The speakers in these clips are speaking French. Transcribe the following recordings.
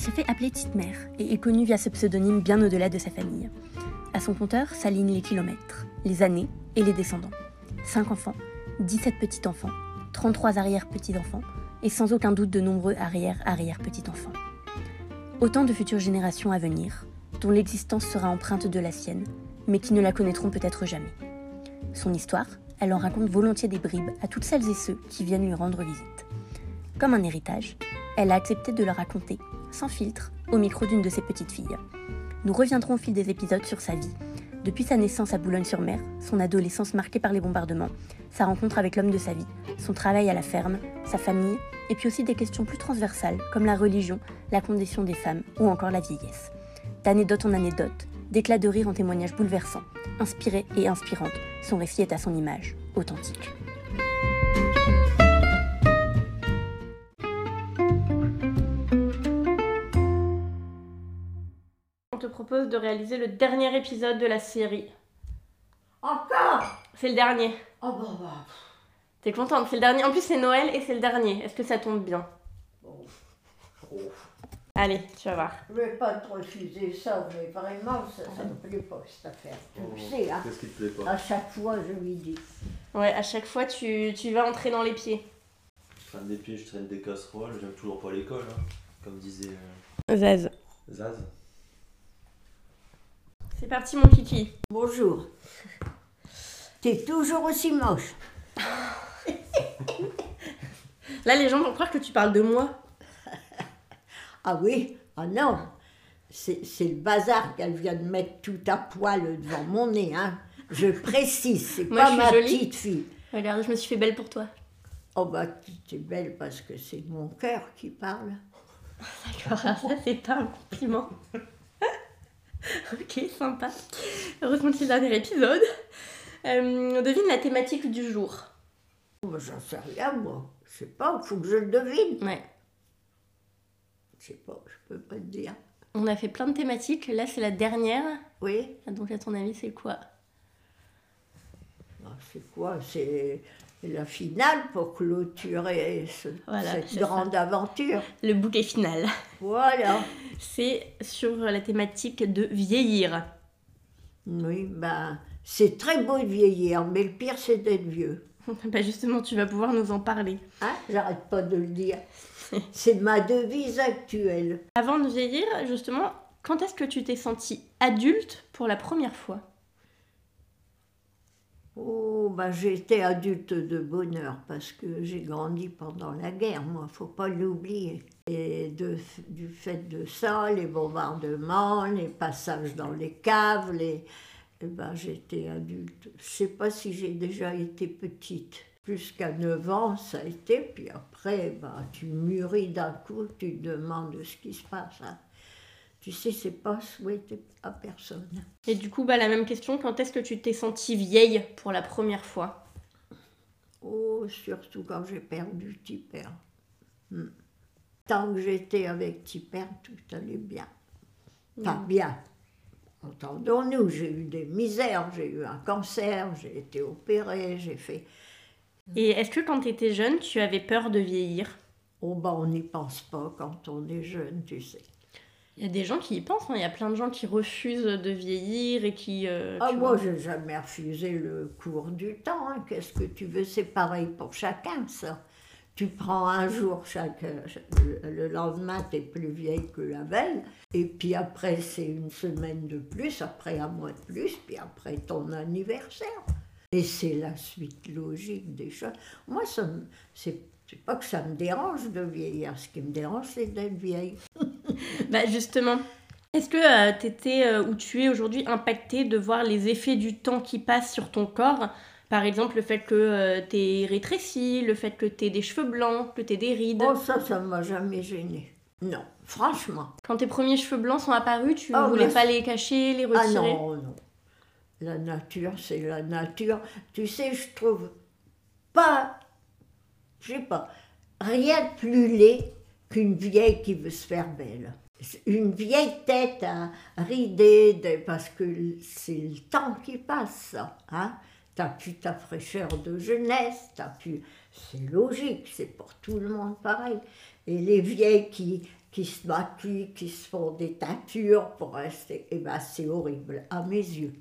se fait appeler Petite Mère et est connue via ce pseudonyme bien au-delà de sa famille. À son compteur s'alignent les kilomètres, les années et les descendants. 5 enfants, 17 petits-enfants, 33 arrière-petits-enfants et sans aucun doute de nombreux arrière-arrière-petits-enfants. Autant de futures générations à venir, dont l'existence sera empreinte de la sienne, mais qui ne la connaîtront peut-être jamais. Son histoire, elle en raconte volontiers des bribes à toutes celles et ceux qui viennent lui rendre visite. Comme un héritage, elle a accepté de le raconter, sans filtre, au micro d'une de ses petites filles. Nous reviendrons au fil des épisodes sur sa vie, depuis sa naissance à Boulogne-sur-Mer, son adolescence marquée par les bombardements, sa rencontre avec l'homme de sa vie, son travail à la ferme, sa famille, et puis aussi des questions plus transversales comme la religion, la condition des femmes ou encore la vieillesse. D'anecdote en anecdote, d'éclats de rire en témoignages bouleversants, inspirés et inspirantes, son récit est à son image, authentique. Te propose de réaliser le dernier épisode de la série. Encore? C'est le dernier. Oh bah bah. T'es contente C'est le dernier. En plus, c'est Noël et c'est le dernier. Est-ce que ça tombe bien? Bon. Oh. Allez, tu vas voir. Je vais pas te refuser ça, mais vraiment, ça, ça me plaît pas cette affaire. Tu Oh, le sais, hein. Qu'est-ce qui te plaît pas? À chaque fois, je lui dis. Ouais, à chaque fois, tu, tu vas entrer dans les pieds. Je traîne des pieds, je traîne des casseroles, j'aime toujours pas l'école, hein, comme disait euh, Zaz. Zaz. C'est parti, mon kiki. Bonjour. T'es toujours aussi moche. Là, les gens vont croire que tu parles de moi. Ah oui? Ah non C'est c'est le bazar qu'elle vient de mettre tout à poil devant mon nez, hein. Je précise, c'est Moi, pas je suis ma jolie. petite fille. Regarde, je me suis fait belle pour toi. Oh bah, tu es belle parce que c'est mon cœur qui parle. D'accord, ça, c'est pas un compliment. ok, sympa. Heureusement que c'est le dernier épisode. Euh, devine la thématique du jour. Oh, bah, J'en sais rien, moi. Je sais pas, faut que je le devine. Ouais. Je sais pas, je peux pas te dire. On a fait plein de thématiques. Là, c'est la dernière. Oui Donc, à ton avis, c'est quoi? Ah, C'est quoi? C'est la finale pour clôturer ce- Voilà, cette grande aventure. Le bouquet final. Voilà. C'est sur la thématique de vieillir. Oui, ben, c'est très beau de vieillir, mais le pire, c'est d'être vieux. bah justement, tu vas pouvoir nous en parler. Hein? J'arrête pas de le dire. C'est ma devise actuelle. Avant de vieillir, justement, quand est-ce que tu t'es sentie adulte pour la première fois? Oh, ben, j'ai été adulte de bonheur parce que j'ai grandi pendant la guerre, moi, faut pas l'oublier. Et du fait de ça, les bombardements, les passages dans les caves, les... eh ben, j'étais adulte. Je sais pas si j'ai déjà été petite. Jusqu'à 9 ans, ça a été, puis après, ben, tu mûris d'un coup, tu te demandes ce qui se passe. hein. Tu sais, c'est pas souhaité à personne. Et du coup, bah, la même question, quand est-ce que tu t'es sentie vieille pour la première fois? Oh, surtout quand j'ai perdu Tipper. Hmm. Tant que j'étais avec Tipper, tout allait bien. Pas bien. Entendons-nous, j'ai eu des misères, j'ai eu un cancer, j'ai été opérée, j'ai fait. Et est-ce que quand tu étais jeune, tu avais peur de vieillir? Oh, ben, on n'y pense pas quand on est jeune, tu sais. Il y a des gens qui y pensent, hein. il y a plein de gens qui refusent de vieillir et qui... euh, Ah, moi, j'ai jamais refusé le cours du temps. hein. Qu'est-ce que tu veux? C'est pareil pour chacun, ça. Tu prends un jour, chaque, le- le lendemain, tu es plus vieille que la veille. Et puis après, c'est une semaine de plus, après un mois de plus, puis après ton anniversaire. Et c'est la suite logique des choses. Moi, ça c'est pas que ça me dérange de vieillir. Ce qui me dérange, c'est d'être vieille. Bah justement, est-ce que tu étais ou tu es aujourd'hui impacté de voir les effets du temps qui passe sur ton corps? Par exemple, le fait que tu es rétréci, le fait que tu des cheveux blancs, que tu des rides. Oh, ça, ça m'a jamais gêné. Non, franchement. Quand tes premiers cheveux blancs sont apparus, tu Oh, voulais bah, pas les cacher, les Ah retirer? non, non. La nature, c'est la nature. Tu sais, je trouve pas, je sais pas, rien de plus laid qu'une vieille qui veut se faire belle. Une vieille tête à rider, de- parce que c'est le temps qui passe. Hein? T'as plus ta fraîcheur de jeunesse, t'as plus... C'est logique, c'est pour tout le monde pareil. Et les vieilles qui, qui se maquillent, qui se font des teintures pour rester, eh ben, c'est horrible à mes yeux.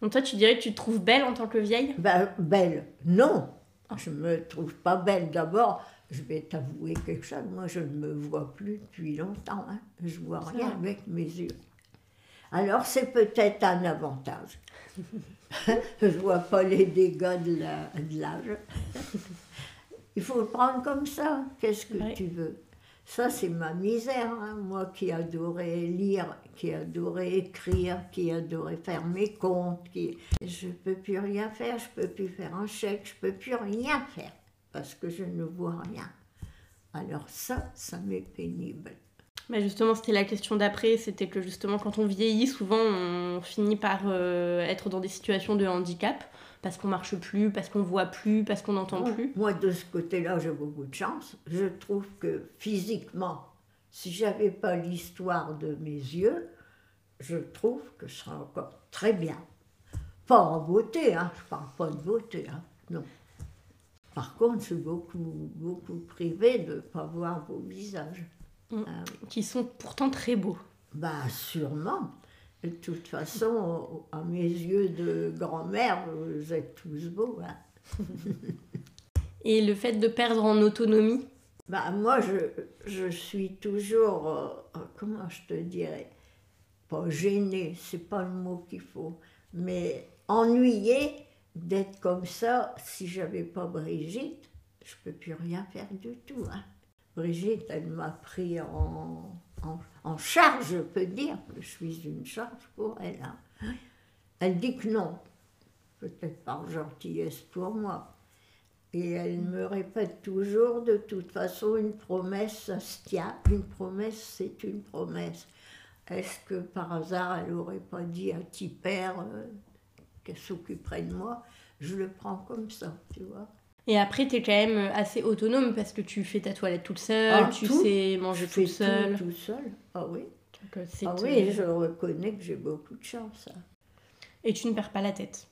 Donc toi, tu dirais que tu te trouves belle en tant que vieille? Ben, belle, non. Je me trouve pas belle. D'abord, je vais t'avouer quelque chose. Moi, je ne me vois plus depuis longtemps. Hein. Je vois rien avec mes yeux. Alors, c'est peut-être un avantage. je vois pas les dégâts de l'âge. Il faut le prendre comme ça. Qu'est-ce que tu veux? Ça, c'est ma misère. hein. Moi qui adorais lire, qui adorais écrire, qui adorais faire mes comptes, qui... je peux plus rien faire, je peux plus faire un chèque, je peux plus rien faire parce que je ne vois rien. Alors ça, ça m'est pénible. Bah justement, c'était la question d'après, c'était que justement quand on vieillit, souvent on finit par euh, être dans des situations de handicap, parce qu'on marche plus, parce qu'on voit plus, parce qu'on n'entend plus. Moi, de ce côté-là, j'ai beaucoup de chance. Je trouve que physiquement, si j'avais pas l'histoire de mes yeux, je trouve que je serais encore très bien. Pas en beauté, hein. je parle pas de beauté, hein. non. Par contre, je suis beaucoup, beaucoup privée de ne pas voir vos visages. Mm. Ah oui. qui sont pourtant très beaux. Bah, sûrement. De toute façon, à mes yeux de grand-mère, vous êtes tous beaux. hein. Et le fait de perdre en autonomie, Bah, moi, je, je suis toujours, euh, comment je te dirais, pas gênée, c'est pas le mot qu'il faut, mais ennuyée d'être comme ça. Si j'avais pas Brigitte, je peux plus rien faire du tout. hein. Brigitte, elle m'a pris en, en, en charge, je peux dire je suis une charge pour elle. hein. Elle dit que non, peut-être par gentillesse pour moi. Et elle me répète toujours, de toute façon, une promesse, ça se tient. Une promesse, c'est une promesse. Est-ce que par hasard, elle n'aurait pas dit à Tipper euh, qu'elle s'occuperait de moi Je le prends comme ça, tu vois. et après tu es quand même assez autonome parce que tu fais ta toilette toute seule, Ah, tu tout. sais manger toute seule. Tout, tout seul. Ah oui, Donc, euh, ah oui je reconnais que j'ai beaucoup de chance. hein. Et tu ne perds pas la tête.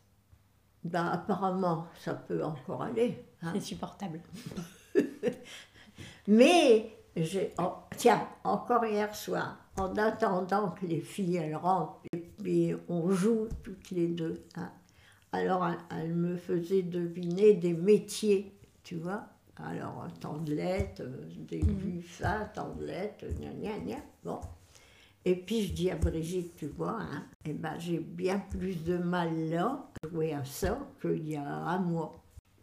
Ben, apparemment, ça peut encore aller. hein. C'est supportable. Mais, j'ai, oh, tiens, encore hier soir, en attendant que les filles elles rentrent, puis on joue toutes les deux. hein. Alors, elle, me faisait deviner des métiers, tu vois. Alors, tandelette, euh, des buffats, tandelette, gna gna gna. Bon. Et puis je dis à Brigitte, tu vois, hein, eh ben, j'ai bien plus de mal là à jouer à ça qu'il y a un mois.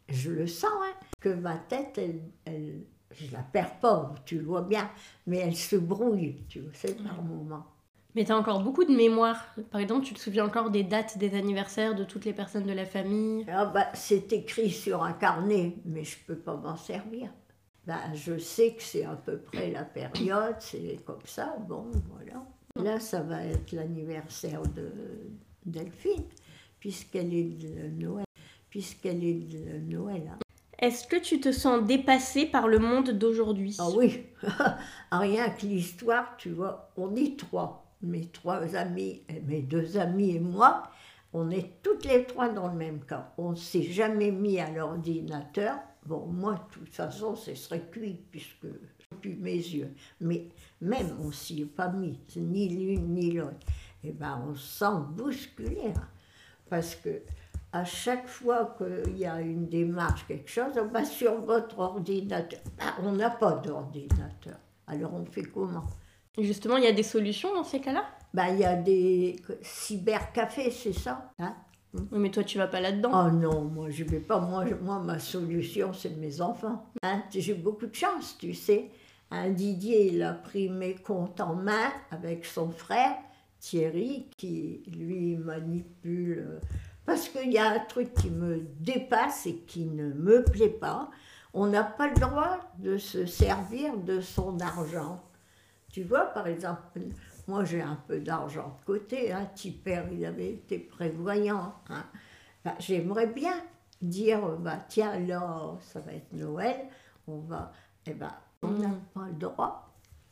Je le sens, hein, que ma tête, elle, elle, je la perds pas, tu le vois bien, mais elle se brouille, tu sais, par moments. Mais tu as encore beaucoup de mémoire. Par exemple, tu te souviens encore des dates des anniversaires de toutes les personnes de la famille? Ah bah, c'est écrit sur un carnet, mais je peux pas m'en servir. Bah, je sais que c'est à peu près la période, c'est comme ça, bon, voilà. Là, ça va être l'anniversaire de Delphine, puisqu'elle est de Noël. Puisqu'elle est de Noël. hein. Est-ce que tu te sens dépassée par le monde d'aujourd'hui? Ah oui, rien que l'histoire, tu vois, on est trois. Mes trois amis, et mes deux amis et moi, on est toutes les trois dans le même cas. On ne s'est jamais mis à l'ordinateur. Bon, moi, de toute façon, ce serait cuit, puisque plus mes yeux. Mais même, on s'y est pas mis, ni l'une ni l'autre. Eh ben, on se sent bousculé. hein. Parce que à chaque fois qu'il y a une démarche, quelque chose, on va sur votre ordinateur. Ben, on n'a pas d'ordinateur. Alors on fait comment? Et Justement, il y a des solutions dans ces cas-là? Ben, Il y a des cybercafés, c'est ça hein? Oui, mais toi, tu vas pas là-dedans. Oh non, moi je vais pas. Moi, je- moi ma solution, c'est mes enfants. Hein, J'ai beaucoup de chance, tu sais. Un Didier, il a pris mes comptes en main avec son frère Thierry, qui lui manipule. euh, Parce qu'il y a un truc qui me dépasse et qui ne me plaît pas. On n'a pas le droit de se servir de son argent. Tu vois, par exemple, moi j'ai un peu d'argent de côté. Hein. Tipper, il avait été prévoyant. hein. Ben, J'aimerais bien dire, bah, tiens, là, ça va être Noël, on va. Eh ben, on n'a Mm. pas le droit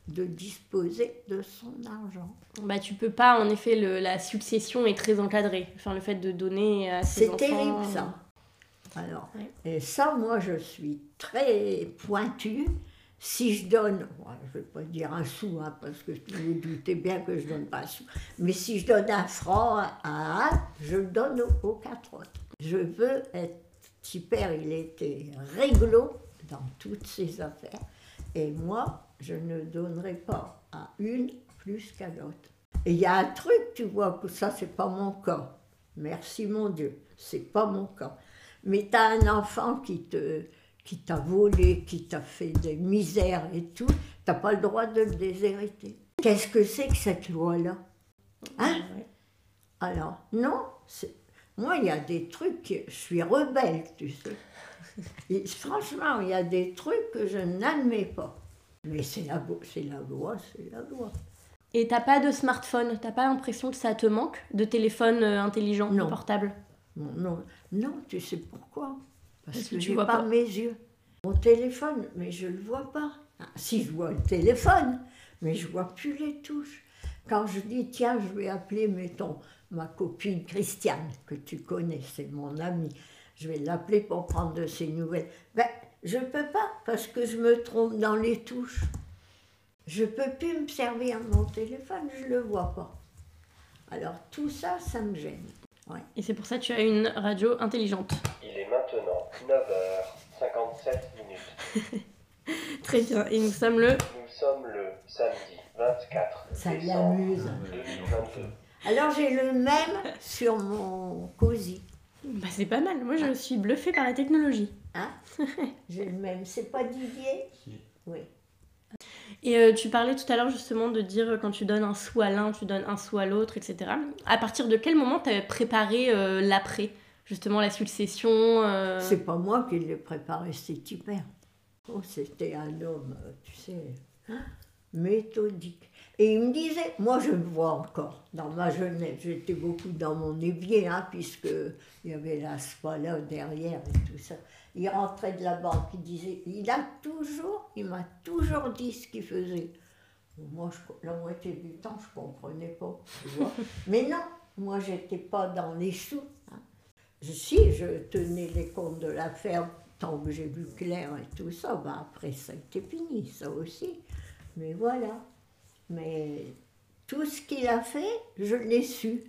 de disposer de son argent. Bah, tu peux pas, en effet, le- la succession est très encadrée. Enfin, le fait de donner à ses C'est enfants. terrible ça. Alors, Ouais. et ça, moi, je suis très pointue Si je donne, je ne vais pas dire un sou, hein, parce que vous vous doutez bien que je ne donne pas un sou, mais si je donne un franc à un, je le donne aux, quatre autres. Je veux être, si père il était réglo dans toutes ses affaires, et moi, je ne donnerai pas à une plus qu'à l'autre. Et il y a un truc, tu vois, que ça, c'est pas mon cas. Merci mon Dieu, c'est pas mon cas. Mais tu as un enfant qui te qui t'a volé, qui t'a fait des misères et tout, t'as pas le droit de le déshériter. Qu'est-ce que c'est que cette loi-là? Hein? Ouais. Alors, non, moi, il y a des trucs, je suis rebelle, tu sais. Et franchement, il y a des trucs que je n'admets pas. Mais c'est la, la loi, c'est la loi. Et t'as pas de smartphone, t'as pas l'impression que ça te manque de téléphone euh, intelligent, Non. de portable? Non, non, non, tu sais pourquoi? Parce Parce que que, tu vois pas, pas. mes yeux. Mon téléphone, mais je le vois pas. Ah, si je vois le téléphone, mais je vois plus les touches. Quand je dis tiens, je vais appeler, mettons, ma copine Christiane, que tu connais, c'est mon amie, je vais l'appeler pour prendre de ses nouvelles. Ben, je peux pas parce que je me trompe dans les touches. Je peux plus me servir de mon téléphone, je le vois pas. Alors tout ça, ça me gêne. Ouais. Et c'est pour ça que tu as une radio intelligente. Est maintenant 9h57 minutes. Très bien. Et nous sommes le. Nous sommes le samedi 24 Ça décembre l'amuse. 2022. Alors j'ai le même sur mon cosy. Bah, c'est pas mal. Moi, je suis bluffée par la technologie. Hein j'ai le même. C'est pas Didier Si. Oui. Et euh, tu parlais tout à l'heure justement de dire euh, quand tu donnes un sou à l'un, tu donnes un sou à l'autre, etc. À partir de quel moment tu as préparé euh, l'après? Justement, la succession euh, C'est pas moi qui l'ai préparé, c'est Tipper. Oh, c'était un homme, tu sais, hein, méthodique. Et il me disait, moi je le vois encore, dans ma jeunesse, j'étais beaucoup dans mon évier, hein, puisque il y avait la spa là derrière et tout ça. Il rentrait de la banque, il disait, il a toujours, il m'a toujours dit ce qu'il faisait. Moi, je- la moitié du temps, je comprenais pas, tu vois. Mais non, moi, j'étais pas dans les sous. hein. Je, si, je tenais les comptes de la ferme tant que j'ai vu clair et tout ça, ben après, ça a été fini, ça aussi. Mais voilà. Mais tout ce qu'il a fait, je l'ai su.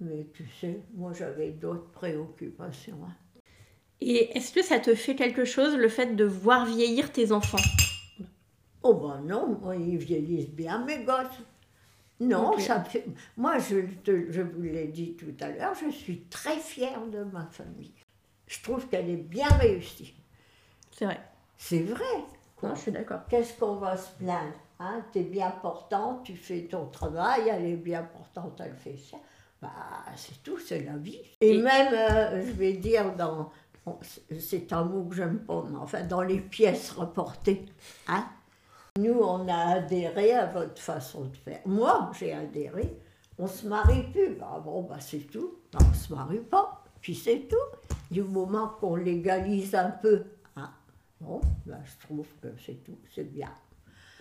Mais tu sais, moi, j'avais d'autres préoccupations. hein. Et est-ce que ça te fait quelque chose le fait de voir vieillir tes enfants? Oh ben non, moi, ils vieillissent bien, mes gosses. Non, ça fait... Moi, je, te- je vous l'ai dit tout à l'heure, je suis très fière de ma famille. Je trouve qu'elle est bien réussie. C'est vrai. C'est vrai. quoi. Non, je suis d'accord. Qu'est-ce qu'on va se plaindre hein? Tu es bien portante, tu fais ton travail, elle est bien portante, elle fait ça. Bah, c'est tout, c'est la vie. Et, Et- même, euh, je vais dire, dans, c'est- un mot que j'aime pas, mais enfin, dans les pièces rapportées, hein, nous, on a adhéré à votre façon de faire. Moi, j'ai adhéré. On se marie plus. Bah, bon, bah, c'est tout. Bah, on se marie pas. Puis c'est tout. Du moment qu'on légalise un peu, hein, bon, bah, je trouve que c'est tout. C'est bien.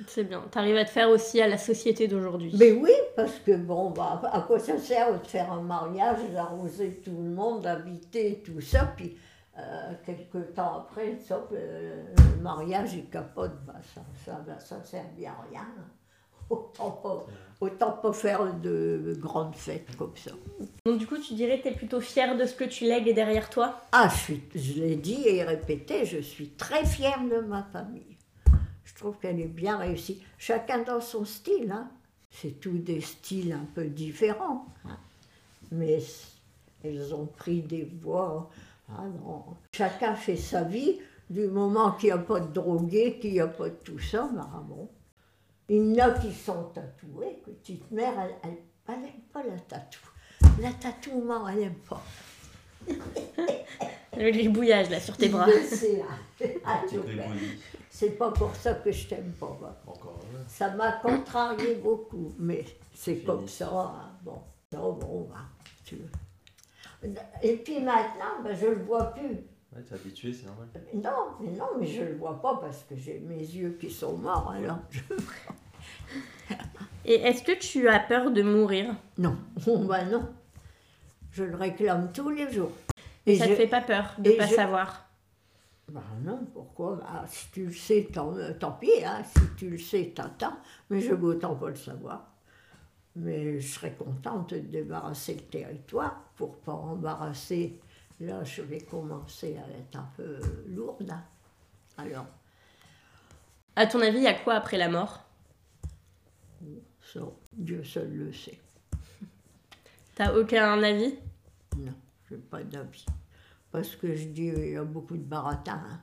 C'est bien. T'arrives à te faire aussi à la société d'aujourd'hui. Mais oui, parce que bon, bah, à quoi ça sert de faire un mariage, d'arroser tout le monde, d'inviter tout ça, puis euh, quelques temps après, sauf euh, le mariage il capote, bah, ça, ça, bah, ça sert bien à rien. Autant pas, autant pas faire de grandes fêtes comme ça. Donc du coup, tu dirais que tu es plutôt fière de ce que tu lègues derrière toi? Ah, je, suis, je l'ai dit et répété, je suis très fière de ma famille. Je trouve qu'elle est bien réussie. Chacun dans son style, hein. C'est tous des styles un peu différents. hein. Mais elles ont pris des voies. Ah non. Chacun fait sa vie. Du moment qu'il n'y a pas de drogué, qu'il n'y a pas de tout ça, bah bon. Il y en a qui sont tatoués. Petite mère, elle n'aime pas la tatou. La tatouement, elle n'aime pas. Le gribouillage là sur tes bras. Ah. C'est pas pour ça que je t'aime pas. Encore un. Ça m'a contrarié beaucoup, mais c'est Fini. comme ça. hein. Bon, non, bon, bah, tu veux. Et puis maintenant, ben, je le vois plus. Ouais, t'es habitué, c'est normal. Mais non, mais non, mais je le vois pas parce que j'ai mes yeux qui sont morts. Alors, je- Et est-ce que tu as peur de mourir? Non, bon, bah non. Je le réclame tous les jours. Et Ça je- te fait pas peur de et pas je- savoir? Ben non, pourquoi? Bah, Si tu le sais, tant, tant pis, hein. si tu le sais, t'attends, mais je veux autant pas le savoir. Mais je serais contente de débarrasser le territoire pour pas embarrasser. Là, je vais commencer à être un peu lourde. Alors, À ton avis, il y a quoi après la mort? Ça, Dieu seul le sait. T'as aucun avis? Non, je n'ai pas d'avis. Parce que je dis, il y a beaucoup de baratin. hein.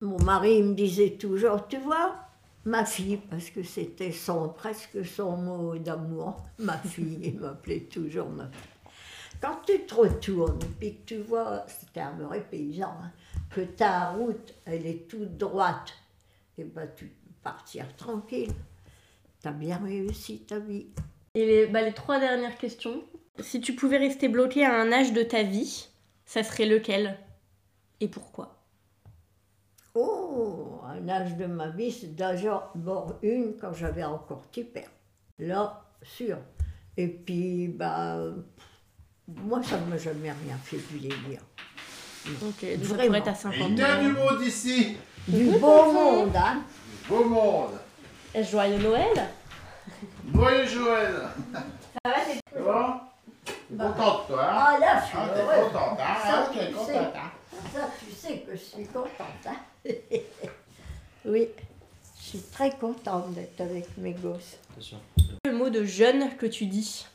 Mon mari il me disait toujours, tu vois, ma fille, parce que c'était son, presque son mot d'amour, ma fille, il m'appelait toujours ma fille. Quand tu te retournes et puis que tu vois, c'était un vrai paysan, hein, que ta route, elle est toute droite, et ben tu peux partir tranquille. Tu as bien réussi ta vie. Et les, bah, les trois dernières questions. Si tu pouvais rester bloqué à un âge de ta vie, ça serait lequel? Et pourquoi? Oh, un âge de ma vie, c'est d'abord une quand j'avais encore petit père. Là, sûr. Et puis, bah, moi, ça ne m'a jamais rien fait vieillir. Donc, euh, ça Vraiment. être à Et 50 il y a du ans. monde ici, Du beau monde, hein beau monde. Joyeux Noël? Joyeux Joël. Ça va, t'es C'est bon T'es contente, toi, hein? Ah là, je suis Ah, heureuse. contente, hein? Ça, Ah, tu contente, sais. hein? Ça, tu sais que je suis contente, hein? Oui, je suis très contente d'être avec mes gosses. Sûr. le mot de jeune que tu dis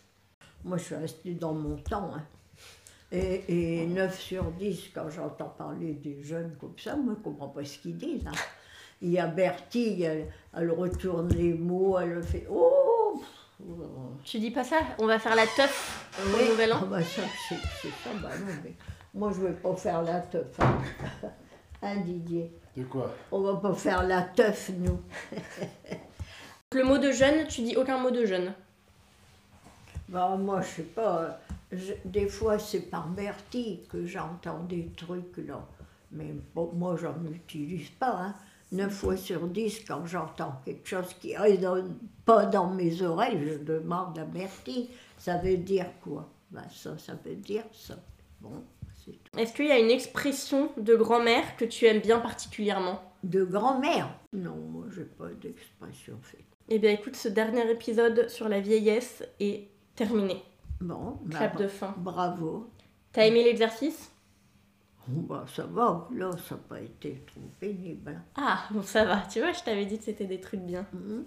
Moi, je suis restée dans mon temps. hein. Et, et 9 sur 10, quand j'entends parler des jeunes comme ça, moi, je ne comprends pas ce qu'ils disent. hein. Il y a Bertie, elle, elle retourne les mots, elle fait Oh. Tu dis pas ça? On va faire la teuf au Oui. nouvel an? Ah bah ça, c'est c'est ça, bah non, mais moi, je ne vais pas faire la teuf. Hein, Hein, Didier? De quoi? On va pas faire la teuf, nous. Le mot de jeune, tu dis aucun mot de jeune. Bah, moi, je sais pas. je- des fois, c'est par Bertie que j'entends des trucs, là. Mais bon, moi, j'en utilise pas. Hein. 9 fois sur 10, quand j'entends quelque chose qui résonne pas dans mes oreilles, je demande à Bertie. Ça veut dire quoi? Bah, Ça, ça veut dire ça. Bon, tout. Est-ce qu'il y a une expression de grand-mère que tu aimes bien particulièrement De grand-mère Non, moi, j'ai pas d'expression faite. Eh bien écoute, ce dernier épisode sur la vieillesse est terminé. Bon, bah, Clap de fin. bravo. T'as aimé l'exercice? Bon, bah, ça va, là, ça n'a pas été trop pénible. hein. Ah, bon ça va, tu vois, je t'avais dit que c'était des trucs bien. Mhm.